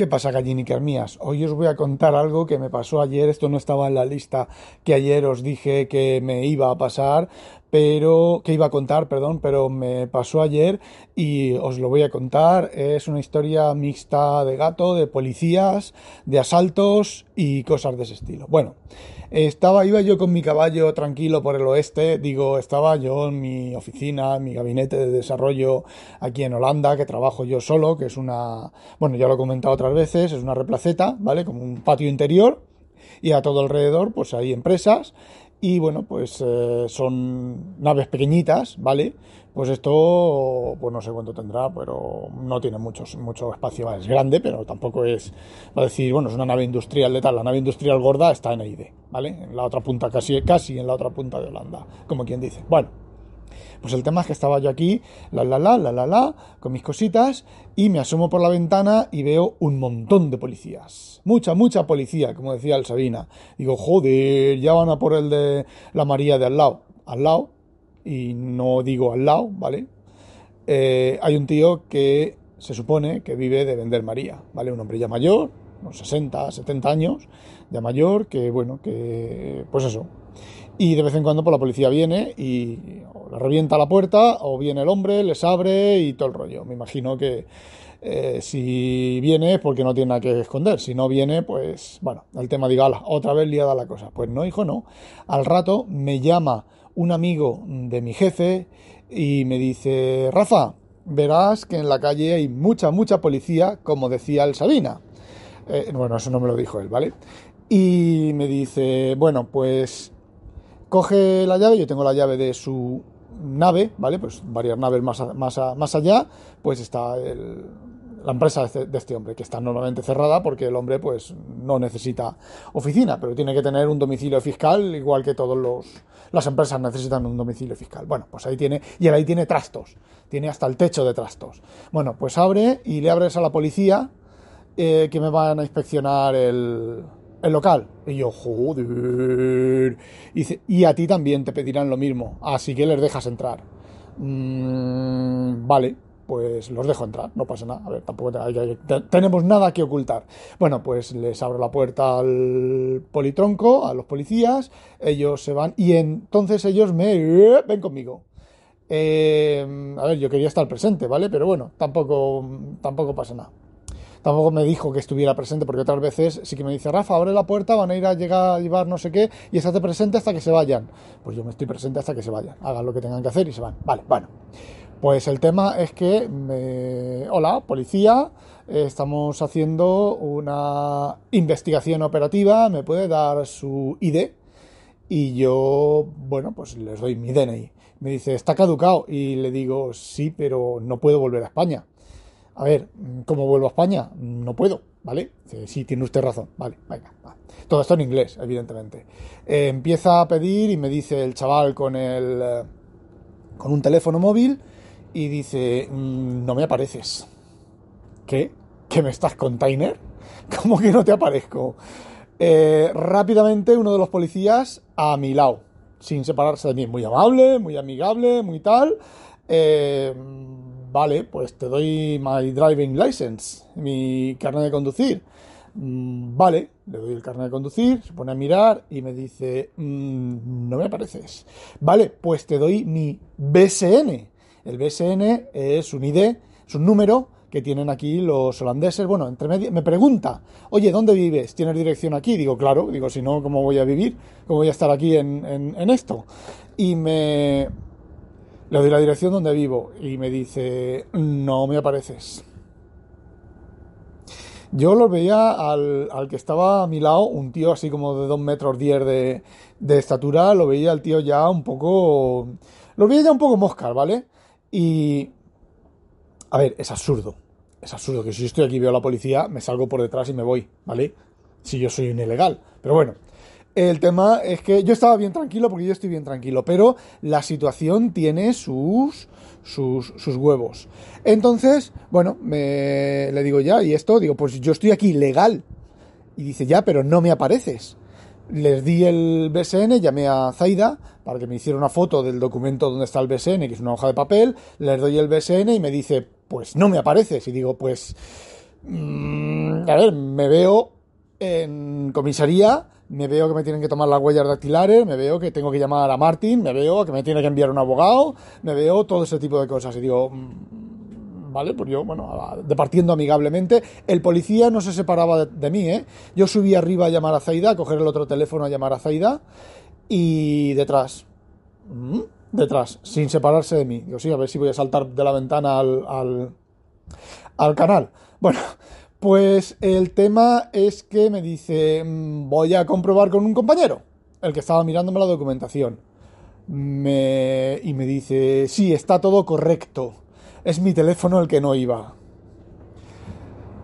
¿Qué pasa, gallinicas mías? Hoy os voy a contar algo que me pasó ayer. Esto no estaba en la lista que ayer os dije que me iba a pasar, pero que iba a contar, perdón, pero me pasó ayer y os lo voy a contar. Es una historia mixta de gato, de policías, de asaltos y cosas de ese estilo. Bueno, estaba, iba yo con mi caballo tranquilo por el oeste, digo, estaba yo en mi oficina, en mi gabinete de desarrollo aquí en Holanda, que trabajo yo solo, que es una, bueno, ya lo he comentado otras veces, es una replaceta, ¿vale? Como un patio interior y a todo alrededor pues hay empresas y bueno, pues eh, son naves pequeñitas, ¿vale? Pues esto, pues no sé cuánto tendrá, pero no tiene muchos, mucho espacio. Es grande, pero tampoco es, va a decir, bueno, es una nave industrial de tal. La nave industrial gorda está en EID, ¿vale? En la otra punta, casi, casi en la otra punta de Holanda, como quien dice. Bueno, pues el tema es que estaba yo aquí, la la la, la la la, con mis cositas, y me asomo por la ventana y veo un montón de policías. Mucha, mucha policía, como decía el Sabina. Digo, joder, ya van a por el de la María de al lado. Al lado, y no digo al lado, ¿vale? Eh, hay un tío que se supone que vive de vender María, ¿vale? Un hombre ya mayor, unos 60, 70 años, ya mayor, que bueno, que pues eso. Y de vez en cuando pues, la policía viene y le revienta la puerta o viene el hombre, les abre y todo el rollo. Me imagino que eh, si viene es porque no tiene nada que esconder. Si no viene, pues bueno, el tema diga, otra vez liada la cosa. Pues no, hijo, no. Al rato me llama un amigo de mi jefe y me dice, Rafa, verás que en la calle hay mucha, mucha policía, como decía el Sabina. Eh, bueno, eso no me lo dijo él, ¿vale? Y me dice, bueno, pues coge la llave, yo tengo la llave de su nave, ¿vale? Pues varias naves más, más, más allá, pues está la empresa de este hombre, que está normalmente cerrada porque el hombre pues no necesita oficina, pero tiene que tener un domicilio fiscal, igual que todos los las empresas necesitan un domicilio fiscal. Bueno, pues ahí tiene, y él ahí tiene trastos, tiene hasta el techo de trastos. Bueno, pues abre y le abres a la policía eh, que me van a inspeccionar el, el local. Y yo, joder. Y, a ti también te pedirán lo mismo, así que les dejas entrar. Mm, vale, pues los dejo entrar, no pasa nada. A ver, tampoco tenemos nada que ocultar. Bueno, pues les abro la puerta al politronco, a los policías, ellos se van y entonces ellos me ven conmigo. Eh, a ver, yo quería estar presente, ¿vale? Pero bueno, tampoco, tampoco pasa nada. Tampoco me dijo que estuviera presente, porque otras veces sí que me dice, Rafa, abre la puerta, van a ir a llegar a llevar no sé qué, y estate presente hasta que se vayan. Pues yo me estoy presente hasta que se vayan. Hagan lo que tengan que hacer y se van. Vale, bueno. Pues el tema es que, me... hola, policía, estamos haciendo una investigación operativa, me puede dar su ID y yo, bueno, pues les doy mi DNI. Me dice, está caducado y le digo, sí, pero no puedo volver a España. A ver, ¿cómo vuelvo a España? No puedo, ¿vale? Sí, tiene usted razón, vale, venga. Todo esto en inglés, evidentemente. Eh, empieza a pedir y me dice el chaval con el eh, con un teléfono móvil y dice, mm, no me apareces. ¿Qué? ¿Que me estás container? ¿Cómo que no te aparezco? Eh, rápidamente uno de los policías a mi lado, sin separarse de mí, muy amable, muy amigable, muy tal. Eh, vale, pues te doy my driving license, mi carnet de conducir. Mm, vale, le doy el carnet de conducir, se pone a mirar y me dice, mm, no me apareces. Vale, pues te doy mi BSN. El BSN es un ID, es un número que tienen aquí los holandeses. Bueno, entre medio, me pregunta, oye, ¿dónde vives? ¿Tienes dirección aquí? Digo, claro, digo, si no, ¿cómo voy a vivir? ¿Cómo voy a estar aquí en esto? Y me, le doy la dirección donde vivo y me dice, no me apareces. Yo lo veía al, que estaba a mi lado, un tío así como de 2 metros 10 de, de estatura, lo veía el tío ya un poco... Lo veía ya un poco moscar, ¿vale? Y... A ver, es absurdo. es absurdo que si yo estoy aquí y veo a la policía, me salgo por detrás y me voy, ¿vale? Si yo soy un ilegal. Pero bueno, el tema es que yo estaba bien tranquilo porque yo estoy bien tranquilo, pero la situación tiene sus, sus, sus huevos. Entonces, bueno, me, le digo ya, y esto, digo, pues yo estoy aquí legal. Y dice, ya, pero no me apareces. Les di el BSN, llamé a Zaida para que me hiciera una foto del documento donde está el BSN, que es una hoja de papel, les doy el BSN y me dice, pues no me apareces. Y digo, pues, mmm, a ver, me veo en comisaría, me veo que me tienen que tomar las huellas dactilares, me veo que tengo que llamar a Martín, me veo que me tiene que enviar un abogado, me veo todo ese tipo de cosas. Y digo, ¿vale? Pues yo, bueno, departiendo amigablemente. El policía no se separaba de, mí, ¿eh? Yo subí arriba a llamar a Zaida, a coger el otro teléfono a llamar a Zaida, y detrás, detrás, sin separarse de mí. Digo, sí, a ver si voy a saltar de la ventana al, al, al canal. Bueno, pues el tema es que me dice, voy a comprobar con un compañero, el que estaba mirándome la documentación. Me, y me dice, sí, está todo correcto. Es mi teléfono el que no iba.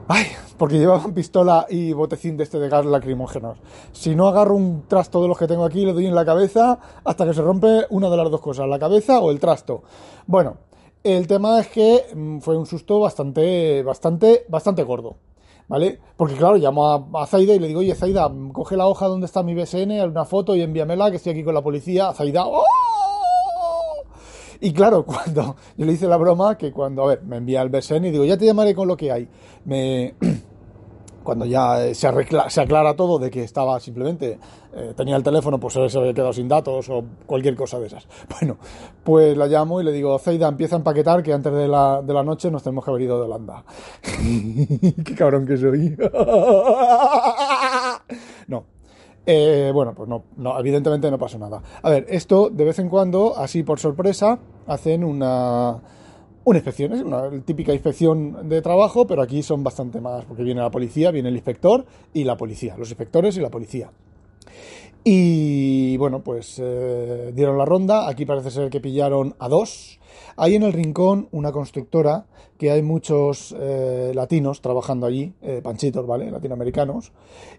Ay, porque llevaba pistola y botecín de este de gas lacrimógenos. Si no agarro un trasto de los que tengo aquí, le doy en la cabeza hasta que se rompe una de las dos cosas, la cabeza o el trasto. Bueno, el tema es que fue un susto bastante, bastante, bastante gordo. ¿Vale? Porque claro, llamo a, Zaida y le digo, oye Zaida, coge la hoja donde está mi BSN, una foto y envíamela, que estoy aquí con la policía. Zaida, ¡oh! Y claro, cuando yo le hice la broma, que cuando, a ver, me envía el BSN y digo, ya te llamaré con lo que hay. Me, cuando ya se, arregla, se, aclara todo de que estaba simplemente, eh, tenía el teléfono, pues se había quedado sin datos o cualquier cosa de esas. Bueno, pues la llamo y le digo, Zeida, empieza a empaquetar que antes de la, de la noche nos tenemos que haber ido de Holanda. Qué cabrón que soy. no, eh, bueno, pues no, no, evidentemente no pasó nada. A ver, esto de vez en cuando, así por sorpresa, hacen una, una inspección, es una típica inspección de trabajo, pero aquí son bastante más, porque viene la policía, viene el inspector y la policía, los inspectores y la policía. Y bueno, pues eh, dieron la ronda, aquí parece ser que pillaron a dos. Hay en el rincón una constructora que hay muchos eh, latinos trabajando allí, eh, panchitos, ¿vale? Latinoamericanos.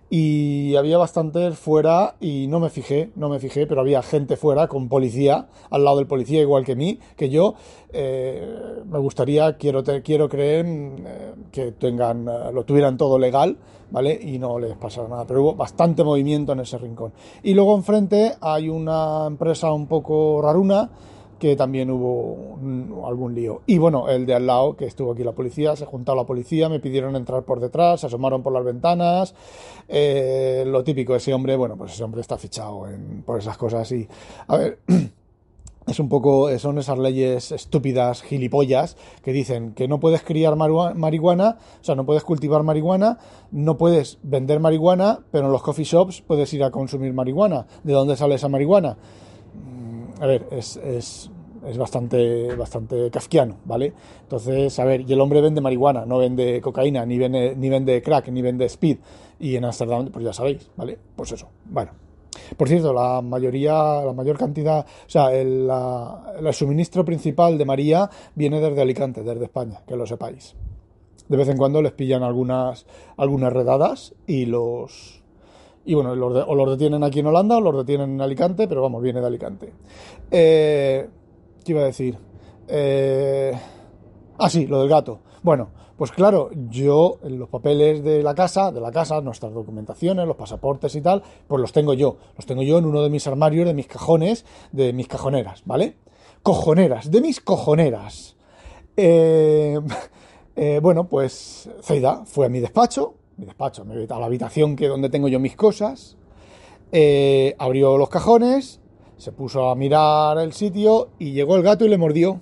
Y había bastantes fuera y no me fijé, no me fijé, pero había gente fuera con policía, al lado del policía igual que mí, que yo eh, me gustaría, quiero, te, quiero creer eh, que tengan, lo tuvieran todo legal, ¿vale? Y no les pasara nada, pero hubo bastante movimiento en ese rincón. Y luego enfrente hay una empresa un poco raruna, que también hubo algún lío. Y bueno, el de al lado, que estuvo aquí la policía, se juntó la policía, me pidieron entrar por detrás, se asomaron por las ventanas. Eh, lo típico, ese hombre, bueno, pues ese hombre está fichado en, por esas cosas. Y, a ver. Es un poco, son esas leyes estúpidas, gilipollas, que dicen que no puedes criar marihuana, o sea, no puedes cultivar marihuana, no puedes vender marihuana, pero en los coffee shops puedes ir a consumir marihuana. ¿De dónde sale esa marihuana? A ver, es, es, es, bastante, bastante kafkiano, ¿vale? Entonces, a ver, y el hombre vende marihuana, no vende cocaína, ni vende, ni vende crack, ni vende speed. Y en Amsterdam, pues ya sabéis, ¿vale? Pues eso, bueno. Por cierto, la mayoría, la mayor cantidad, o sea, el, la, el suministro principal de María viene desde Alicante, desde España, que lo sepáis. De vez en cuando les pillan algunas, algunas redadas y los, y bueno, o los detienen aquí en Holanda o los detienen en Alicante, pero vamos, viene de Alicante. Eh, ¿Qué iba a decir? Eh, ah, sí, lo del gato. Bueno, pues claro, yo los papeles de la casa, de la casa, nuestras documentaciones, los pasaportes y tal, pues los tengo yo. Los tengo yo en uno de mis armarios, de mis cajones, de mis cajoneras, ¿vale? Cojoneras, de mis cojoneras. Eh, bueno, pues Zeida fue a mi despacho, mi despacho, a la habitación que donde tengo yo mis cosas, eh, abrió los cajones, se puso a mirar el sitio y llegó el gato y le mordió,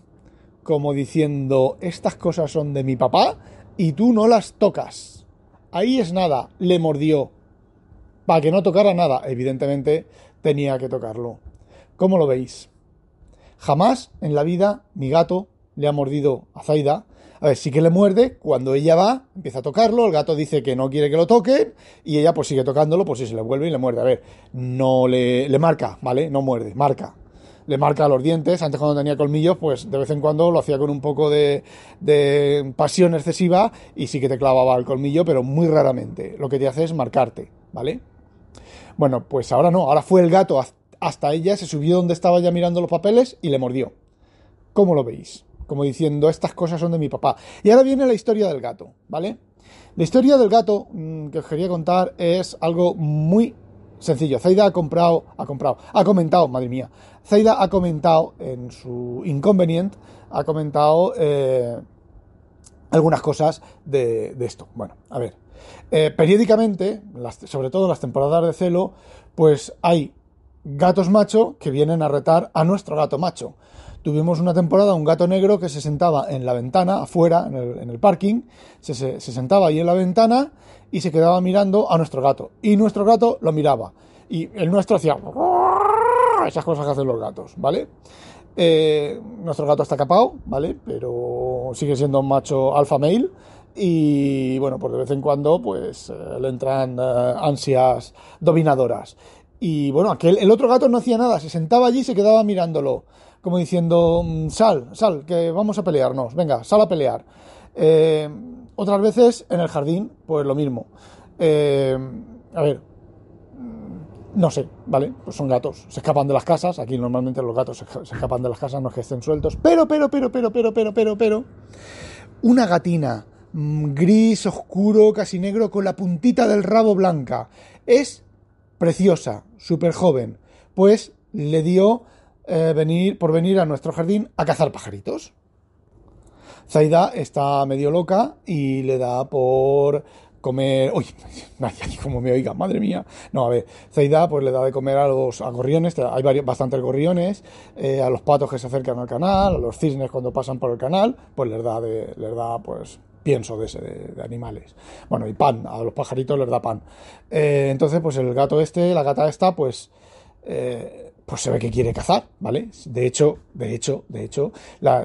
como diciendo, estas cosas son de mi papá y tú no las tocas. Ahí es nada, le mordió. Para que no tocara nada, evidentemente tenía que tocarlo. ¿Cómo lo veis? Jamás en la vida mi gato le ha mordido a Zaida, a ver, sí que le muerde, cuando ella va, empieza a tocarlo, el gato dice que no quiere que lo toquen, y ella pues sigue tocándolo, pues si se le vuelve y le muerde. A ver, no le, le marca, ¿vale? No muerde, marca. le marca los dientes. Antes cuando tenía colmillos, pues de vez en cuando lo hacía con un poco de, de pasión excesiva y sí que te clavaba el colmillo, pero muy raramente. Lo que te hace es marcarte, ¿vale? Bueno, pues ahora no, ahora fue el gato hasta ella, se subió donde estaba ya mirando los papeles y le mordió. ¿Cómo lo veis? Como diciendo, estas cosas son de mi papá. Y ahora viene la historia del gato, ¿vale? La historia del gato mm, que os quería contar es algo muy sencillo. Zaida ha comprado, ha comprado, ha comentado, madre mía. Zaida ha comentado en su inconveniente, ha comentado eh, algunas cosas de, esto. Bueno, a ver. Eh, periódicamente, sobre todo en las temporadas de celo, pues hay gatos macho que vienen a retar a nuestro gato macho. Tuvimos una temporada un gato negro que se sentaba en la ventana, afuera, en el, parking, se, sentaba ahí en la ventana y se quedaba mirando a nuestro gato. Y nuestro gato lo miraba. Y el nuestro hacía esas cosas que hacen los gatos, ¿vale? Eh, nuestro gato está capado, ¿vale? Pero sigue siendo un macho alfa male. Y bueno, pues de vez en cuando pues eh, le entran eh, ansias dominadoras. Y bueno, aquel, el otro gato no hacía nada, se sentaba allí y se quedaba mirándolo como diciendo, mm, sal, sal, que vamos a pelearnos, venga, sal a pelear. Eh, otras veces en el jardín, pues lo mismo. Eh, a ver, mm, no sé, ¿vale? Pues son gatos, se escapan de las casas, aquí normalmente los gatos se, escapan de las casas, no es que estén sueltos, pero, pero, pero, pero, pero, pero, pero, pero, una gatina mm, gris, oscuro, casi negro, con la puntita del rabo blanca, es preciosa, súper joven, pues le dio eh, venir, por venir a nuestro jardín a cazar pajaritos. Zaida está medio loca y le da por comer. Uy, como me oiga, madre mía. No, a ver, Zaida pues le da de comer a los gorriones, hay varios, bastantes gorriones, eh, a los patos que se acercan al canal, a los cisnes cuando pasan por el canal, pues les da, de, les da pues pienso de, ese, de, animales. Bueno, y pan, a los pajaritos les da pan. Eh, entonces, pues el gato este, la gata esta, pues pues se ve que quiere cazar, ¿vale? De hecho, de hecho, de hecho,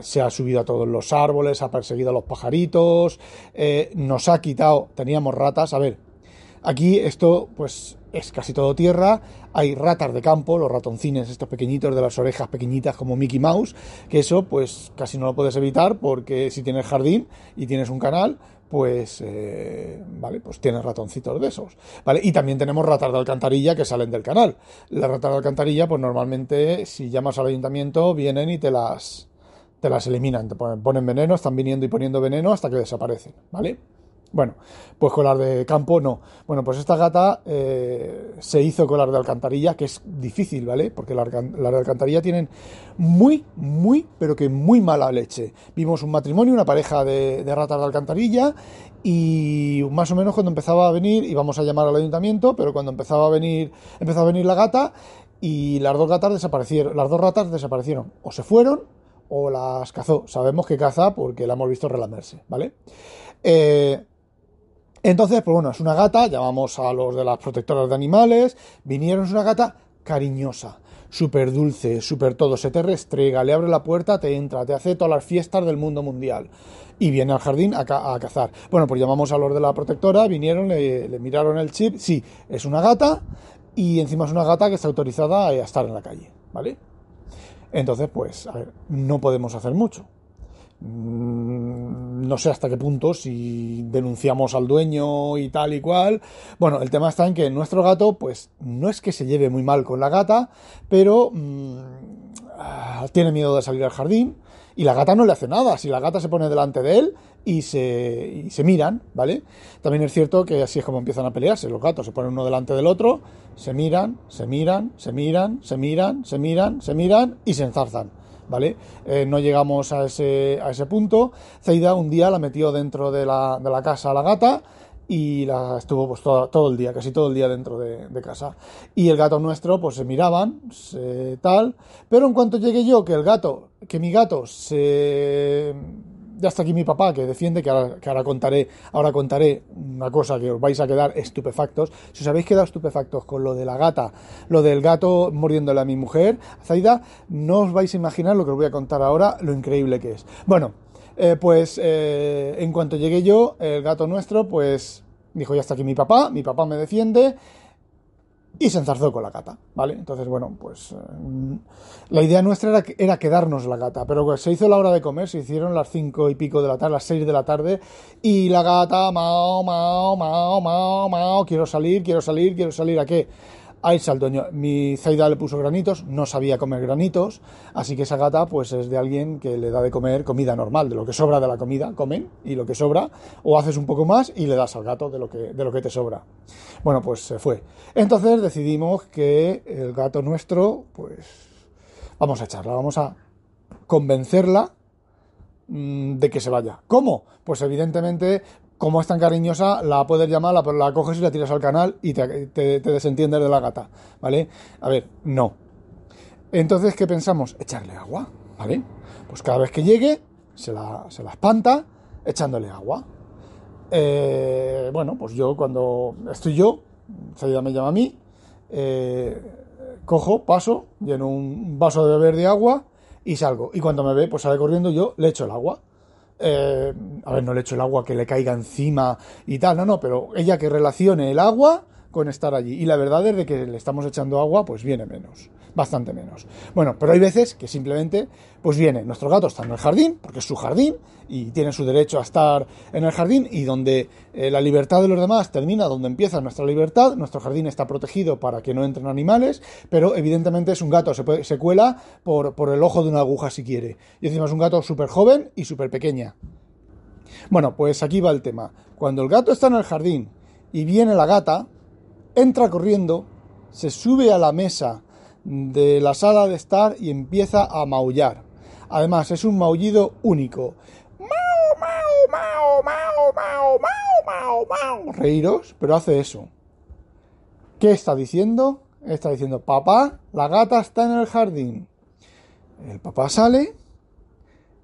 se ha subido a todos los árboles, ha perseguido a los pajaritos, eh, nos ha quitado, teníamos ratas, a ver, aquí esto pues es casi todo tierra, hay ratas de campo, los ratoncines, estos pequeñitos de las orejas pequeñitas como Mickey Mouse, que eso pues casi no lo puedes evitar porque si tienes jardín y tienes un canal, pues, eh, vale, pues tienes ratoncitos de esos, ¿vale? Y también tenemos ratas de alcantarilla que salen del canal. Las ratas de alcantarilla, pues normalmente, si llamas al ayuntamiento, vienen y te las, te las eliminan, te ponen, ponen veneno, están viniendo y poniendo veneno hasta que desaparecen, ¿vale? Bueno, pues colar de campo no. Bueno, pues esta gata eh, se hizo colar de alcantarilla, que es difícil, ¿vale? Porque las de alcantarilla tienen muy, muy, pero que muy mala leche. Vimos un matrimonio, una pareja de, ratas de alcantarilla, y más o menos cuando empezaba a venir, íbamos a llamar al ayuntamiento, pero cuando empezaba a venir, empezó a venir la gata, y las dos gatas desaparecieron, las dos ratas desaparecieron, o se fueron, o las cazó. Sabemos que caza porque la hemos visto relamerse, ¿vale? Eh, entonces, pues bueno, es una gata, llamamos a los de las protectoras de animales, vinieron, es una gata cariñosa, súper dulce, súper todo, se te restrega, le abre la puerta, te entra, te hace todas las fiestas del mundo mundial y viene al jardín a, cazar. Bueno, pues llamamos a los de la protectora, vinieron, le, le, miraron el chip, sí, es una gata y encima es una gata que está autorizada a estar en la calle, ¿vale? Entonces, pues, a ver, no podemos hacer mucho. Mm, no sé hasta qué punto, si denunciamos al dueño y tal y cual. Bueno, el tema está en que nuestro gato, pues no es que se lleve muy mal con la gata, pero mm, ah, tiene miedo de salir al jardín y la gata no le hace nada. Si la gata se pone delante de él y se, y se miran, ¿vale? También es cierto que así es como empiezan a pelearse. Los gatos se ponen uno delante del otro, se miran, se miran, se miran, se miran, se miran, se miran y se enzarzan. ¿Vale? Eh, no llegamos a ese, a ese punto. Zaida un día la metió dentro de la, de la casa a la gata y la estuvo pues todo, todo, el día, casi todo el día dentro de, casa. Y el gato nuestro, pues se miraban, tal, pero en cuanto llegué yo, que el gato, que mi gato se ya está aquí mi papá que defiende, que ahora, contaré, ahora contaré una cosa que os vais a quedar estupefactos. Si os habéis quedado estupefactos con lo de la gata, lo del gato mordiéndole a mi mujer, Zaida, no os vais a imaginar lo que os voy a contar ahora, lo increíble que es. Bueno, eh, pues eh, en cuanto llegué yo, el gato nuestro, pues dijo, ya está aquí mi papá, mi papá me defiende, y se enzarzó con la gata, ¿vale? Entonces, bueno, pues eh, la idea nuestra era, quedarnos la gata, pero se hizo la hora de comer, se hicieron las cinco y pico de la tarde, las seis de la tarde, y la gata, mao, mao, mao, mao, mao, quiero salir, quiero salir, quiero salir, ¿a qué? El dueño. Mi Zaida le puso granitos, no sabía comer granitos, así que esa gata pues es de alguien que le da de comer comida normal, de lo que sobra de la comida, comen, y lo que sobra, o haces un poco más y le das al gato de lo que, de lo que te sobra. Bueno, pues se fue. Entonces decidimos que el gato nuestro, pues vamos a echarla, vamos a convencerla mm, de que se vaya. ¿Cómo? Pues evidentemente como es tan cariñosa, la puedes llamar, la, la, coges y la tiras al canal y te, desentiendes de la gata, ¿vale? A ver, no. Entonces, ¿qué pensamos? Echarle agua, ¿vale? Pues cada vez que llegue, se la, se la espanta echándole agua. Eh, bueno, pues yo cuando estoy yo, Saida me llama a mí, eh, cojo, paso, lleno un vaso de beber de agua y salgo. Y cuando me ve, pues sale corriendo, yo le echo el agua. Eh, a ver, no le echo el agua que le caiga encima y tal, no, no, pero ella que relacione el agua con estar allí. Y la verdad es de que le estamos echando agua, pues viene menos, bastante menos. Bueno, pero hay veces que simplemente, pues viene, nuestro gato está en el jardín, porque es su jardín, y tiene su derecho a estar en el jardín, y donde eh, la libertad de los demás termina, donde empieza nuestra libertad, nuestro jardín está protegido para que no entren animales, pero evidentemente es un gato, se, puede, se cuela por, por el ojo de una aguja si quiere. Y encima es un gato súper joven y súper pequeña. Bueno, pues aquí va el tema. Cuando el gato está en el jardín y viene la gata, entra corriendo, se sube a la mesa de la sala de estar y empieza a maullar. Además, es un maullido único. Mau, mau, mau, mau, mau, mau, mau, mau. Reíros, pero hace eso. ¿Qué está diciendo? Está diciendo, papá, la gata está en el jardín. El papá sale,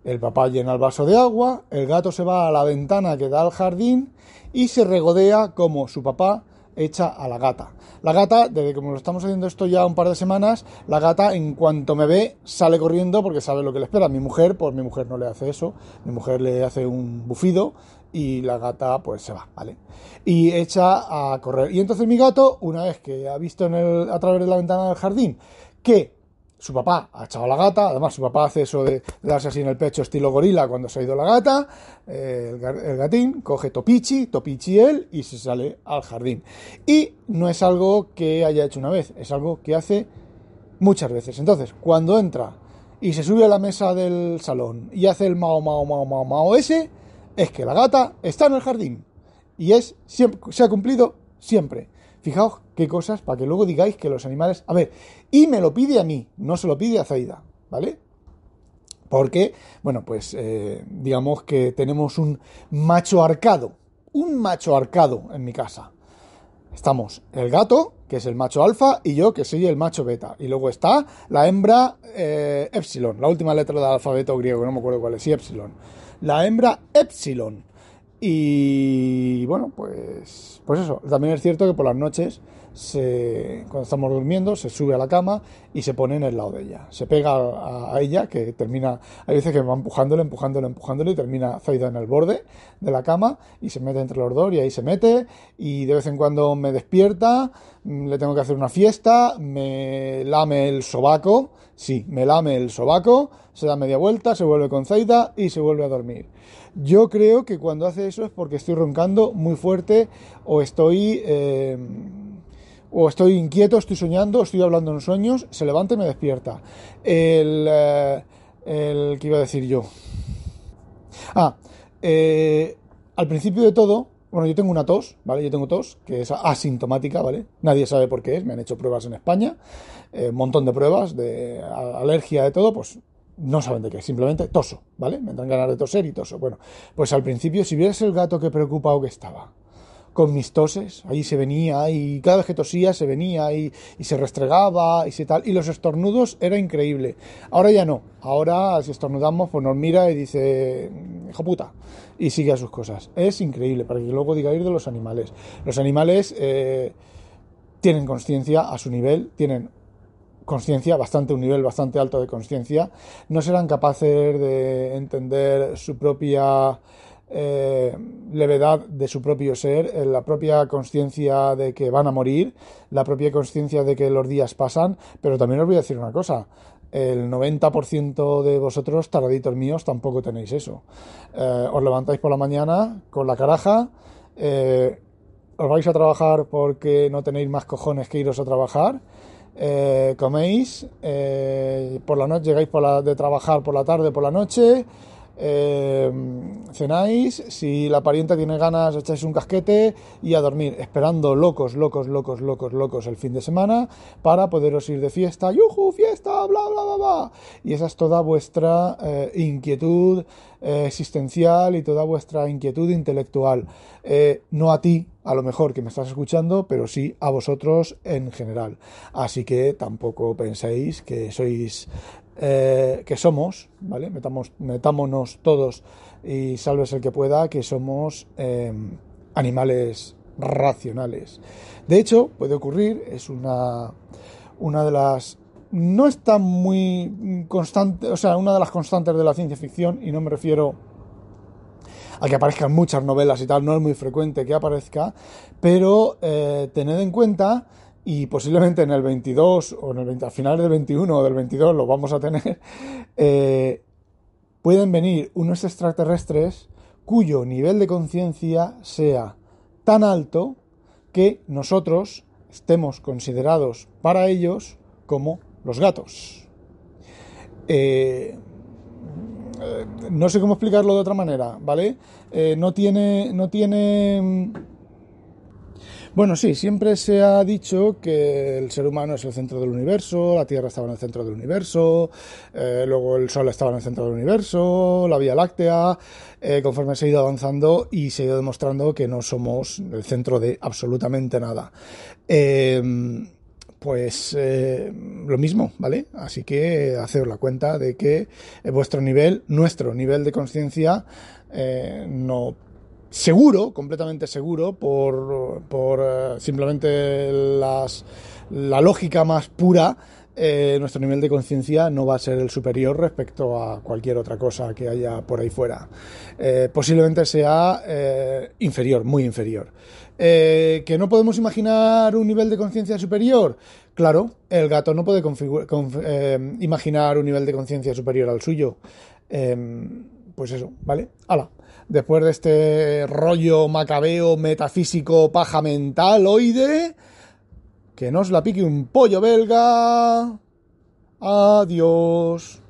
el papá llena el vaso de agua, el gato se va a la ventana que da al jardín y se regodea como su papá echa a la gata. La gata, desde que lo estamos haciendo esto ya un par de semanas, la gata en cuanto me ve sale corriendo porque sabe lo que le espera. Mi mujer, pues mi mujer no le hace eso, mi mujer le hace un bufido y la gata pues se va, ¿vale? Y echa a correr. Y entonces mi gato, una vez que ha visto en el, a través de la ventana del jardín que su papá ha echado a la gata, además su papá hace eso de darse así en el pecho estilo gorila cuando se ha ido la gata, eh, el, gatín coge Topichi, Topichi él y se sale al jardín. Y no es algo que haya hecho una vez, es algo que hace muchas veces. Entonces, cuando entra y se sube a la mesa del salón y hace el mao, mao, mao, mao, mao ese, es que la gata está en el jardín. Y es, siempre, se ha cumplido siempre. Fijaos qué cosas para que luego digáis que los animales... A ver, y me lo pide a mí, no se lo pide a Zaida, ¿vale? Porque, bueno, pues eh, digamos que tenemos un macho arcado, un macho arcado en mi casa. Estamos el gato, que es el macho alfa, y yo, que soy el macho beta. Y luego está la hembra eh, epsilon, la última letra del alfabeto griego, no me acuerdo cuál es, sí, epsilon. La hembra epsilon. Y bueno, pues, pues eso. También es cierto que por las noches, se, cuando estamos durmiendo, se sube a la cama y se pone en el lado de ella. Se pega a, ella, que termina. Hay veces que va empujándole, empujándole, empujándole y termina Zaida en el borde de la cama y se mete entre los dos y ahí se mete. Y de vez en cuando me despierta, mm, le tengo que hacer una fiesta, me lame el sobaco. Sí, me lame el sobaco, se da media vuelta, se vuelve con Zaida y se vuelve a dormir. Yo creo que cuando hace eso es porque estoy roncando muy fuerte o estoy... Eh, o estoy inquieto, estoy soñando, estoy hablando en sueños, se levanta y me despierta. El, eh, el que iba a decir yo. Ah, eh, al principio de todo, bueno, yo tengo una tos, ¿vale? Yo tengo tos, que es asintomática, ¿vale? Nadie sabe por qué es, me han hecho pruebas en España, un montón de pruebas de alergia, de todo, pues no saben de qué, simplemente toso, ¿vale? Me dan ganas de toser y toso. Bueno, pues al principio, si vieras el gato que preocupado que estaba con mis toses, ahí se venía y cada vez que tosía se venía y, se restregaba y se tal, y los estornudos era increíble. Ahora ya no, ahora si estornudamos pues nos mira y dice, hijo puta, y sigue a sus cosas. Es increíble, para que luego diga ir de los animales. Los animales eh, tienen conciencia a su nivel, tienen conciencia, bastante, un nivel bastante alto de conciencia, no serán capaces de entender su propia eh, levedad de su propio ser, eh, la propia conciencia de que van a morir, la propia conciencia de que los días pasan, pero también os voy a decir una cosa, el 90% de vosotros, taraditos míos, tampoco tenéis eso. Eh, os levantáis por la mañana con la caraja, os vais a trabajar porque no tenéis más cojones que iros a trabajar, coméis, por la noche llegáis de trabajar por la tarde, por la noche, eh, cenáis, si la parienta tiene ganas echáis un casquete y a dormir, esperando locos, locos, locos, locos, locos el fin de semana para poderos ir de fiesta, yuju, fiesta, bla, bla, bla, bla. Y esa es toda vuestra eh, inquietud eh, existencial y toda vuestra inquietud intelectual. No a ti, a lo mejor que me estás escuchando, pero sí a vosotros en general. Así que tampoco penséis que sois eh, que somos, ¿vale? Metámonos todos y salves el que pueda, que somos em, animales racionales. De hecho, puede ocurrir, es una, una de las... No está muy constante, o sea, una de las constantes de la ciencia ficción, y no me refiero a que aparezcan muchas novelas y tal, no es muy frecuente que aparezca, pero eh, tened en cuenta y posiblemente en el 22 o en el 20, a finales del 21 o del 22 lo vamos a tener, eh, pueden venir unos extraterrestres cuyo nivel de conciencia sea tan alto que nosotros estemos considerados para ellos como los gatos. Eh, eh, no sé cómo explicarlo de otra manera, ¿vale? no tiene. No tiene bueno, sí, siempre se ha dicho que el ser humano es el centro del universo, la Tierra estaba en el centro del universo, eh, luego el Sol estaba en el centro del universo, la Vía Láctea, eh, conforme se ha ido avanzando y se ha ido demostrando que no somos el centro de absolutamente nada. Em, pues eh, lo mismo, ¿vale? Así que haceos la cuenta de que vuestro nivel, nuestro nivel de conciencia, no seguro, completamente seguro, por, por eh, simplemente las, la lógica más pura, eh, nuestro nivel de conciencia no va a ser el superior respecto a cualquier otra cosa que haya por ahí fuera. Eh, posiblemente sea inferior, muy inferior. ¿Que no podemos imaginar un nivel de conciencia superior? Claro, el gato no puede imaginar un nivel de conciencia superior al suyo. Em, pues eso, ¿vale? ¡Hala! Después de este rollo macabeo, metafísico, paja mental, oide, que nos la pique un pollo belga. Adiós.